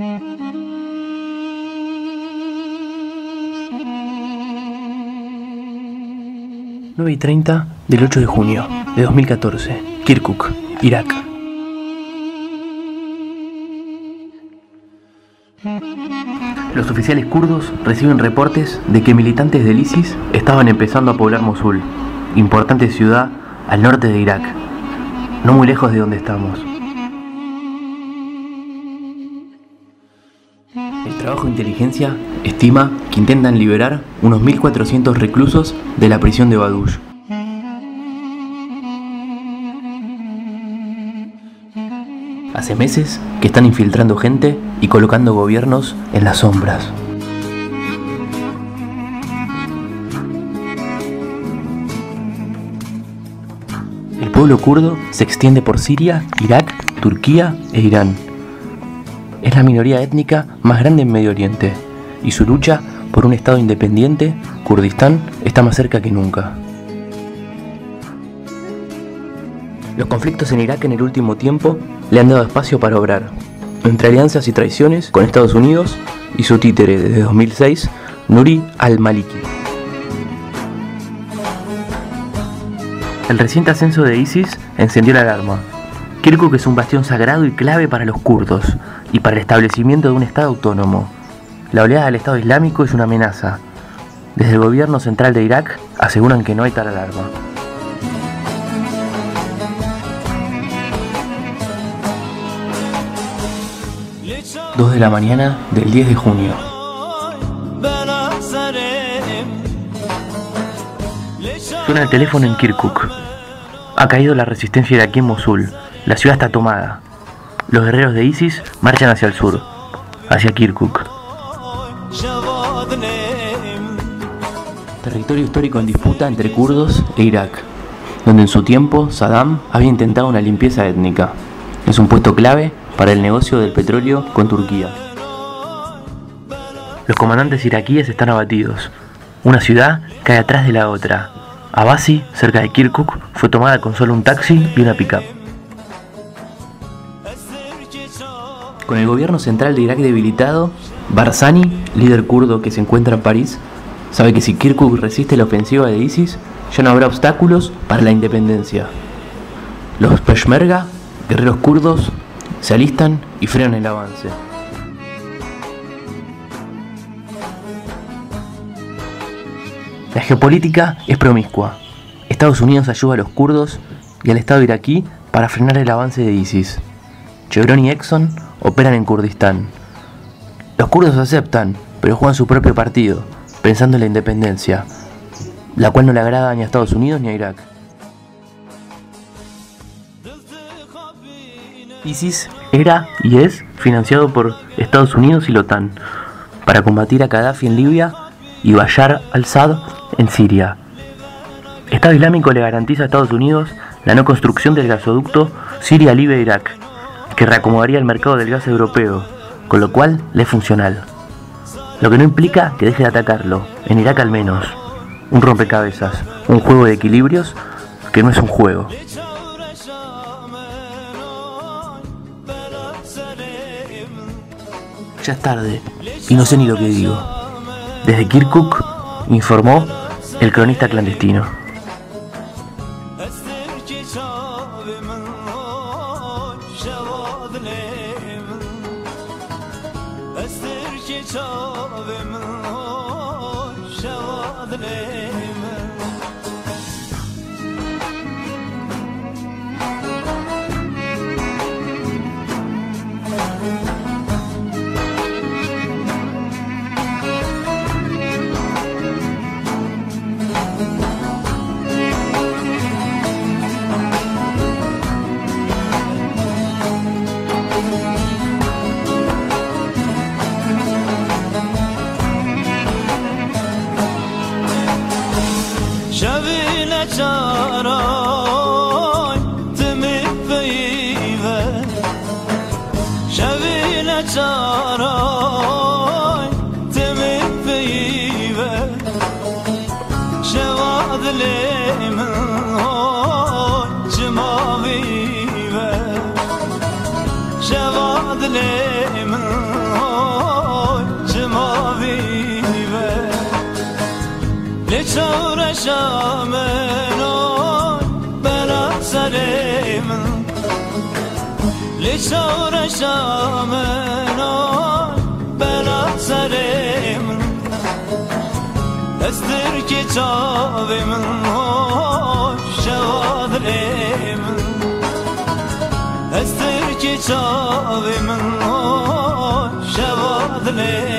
9 y 30 del 8 de junio de 2014, Kirkuk, Irak. Los oficiales kurdos reciben reportes de que militantes del ISIS estaban empezando a poblar Mosul, importante ciudad al norte de Irak, no muy lejos de donde estamos. El trabajo de inteligencia estima que intentan liberar unos 1.400 reclusos de la prisión de Badush. Hace meses que están infiltrando gente y colocando gobiernos en las sombras. El pueblo kurdo se extiende por Siria, Irak, Turquía e Irán. Es la minoría étnica más grande en Medio Oriente y su lucha por un Estado independiente, Kurdistán, está más cerca que nunca. Los conflictos en Irak en el último tiempo le han dado espacio para obrar, entre alianzas y traiciones con Estados Unidos y su títere desde 2006, Nuri al-Maliki. El reciente ascenso de ISIS encendió la alarma. Kirkuk es un bastión sagrado y clave para los kurdos y para el establecimiento de un Estado autónomo. La oleada del Estado Islámico es una amenaza. Desde el gobierno central de Irak aseguran que no hay tal alarma. 2 de la mañana del 10 de junio. Suena el teléfono en Kirkuk. Ha caído la resistencia iraquí en Mosul. La ciudad está tomada. Los guerreros de ISIS marchan hacia el sur, hacia Kirkuk. Territorio histórico en disputa entre kurdos e Irak, donde en su tiempo Saddam había intentado una limpieza étnica. Es un puesto clave para el negocio del petróleo con Turquía. Los comandantes iraquíes están abatidos. Una ciudad cae atrás de la otra. Abasi, cerca de Kirkuk, fue tomada con solo un taxi y una pickup. Con el gobierno central de Irak debilitado, Barzani, líder kurdo que se encuentra en París, sabe que si Kirkuk resiste la ofensiva de ISIS, ya no habrá obstáculos para la independencia. Los Peshmerga, guerreros kurdos, se alistan y frenan el avance. La geopolítica es promiscua. Estados Unidos ayuda a los kurdos y al Estado iraquí para frenar el avance de ISIS. Chevron y Exxon operan en Kurdistán. Los kurdos aceptan, pero juegan su propio partido, pensando en la independencia, la cual no le agrada ni a Estados Unidos ni a Irak. ISIS era y es financiado por Estados Unidos y la OTAN para combatir a Gaddafi en Libia y Bashar al-Assad en Siria. Estado Islámico le garantiza a Estados Unidos la no construcción del gasoducto Siria-Libia-Irak, que reacomodaría el mercado del gas europeo, con lo cual le es funcional. Lo que no implica que deje de atacarlo, en Irak al menos. Un rompecabezas, un juego de equilibrios que no es un juego. Ya es tarde y no sé ni lo que digo. Desde Kirkuk informó el cronista clandestino. لیم از درک چاوم شاد لیم لچور شامن بلا سرمن لچور شامن بلا سرمن استر کی استر کی چاوی من شوادلی من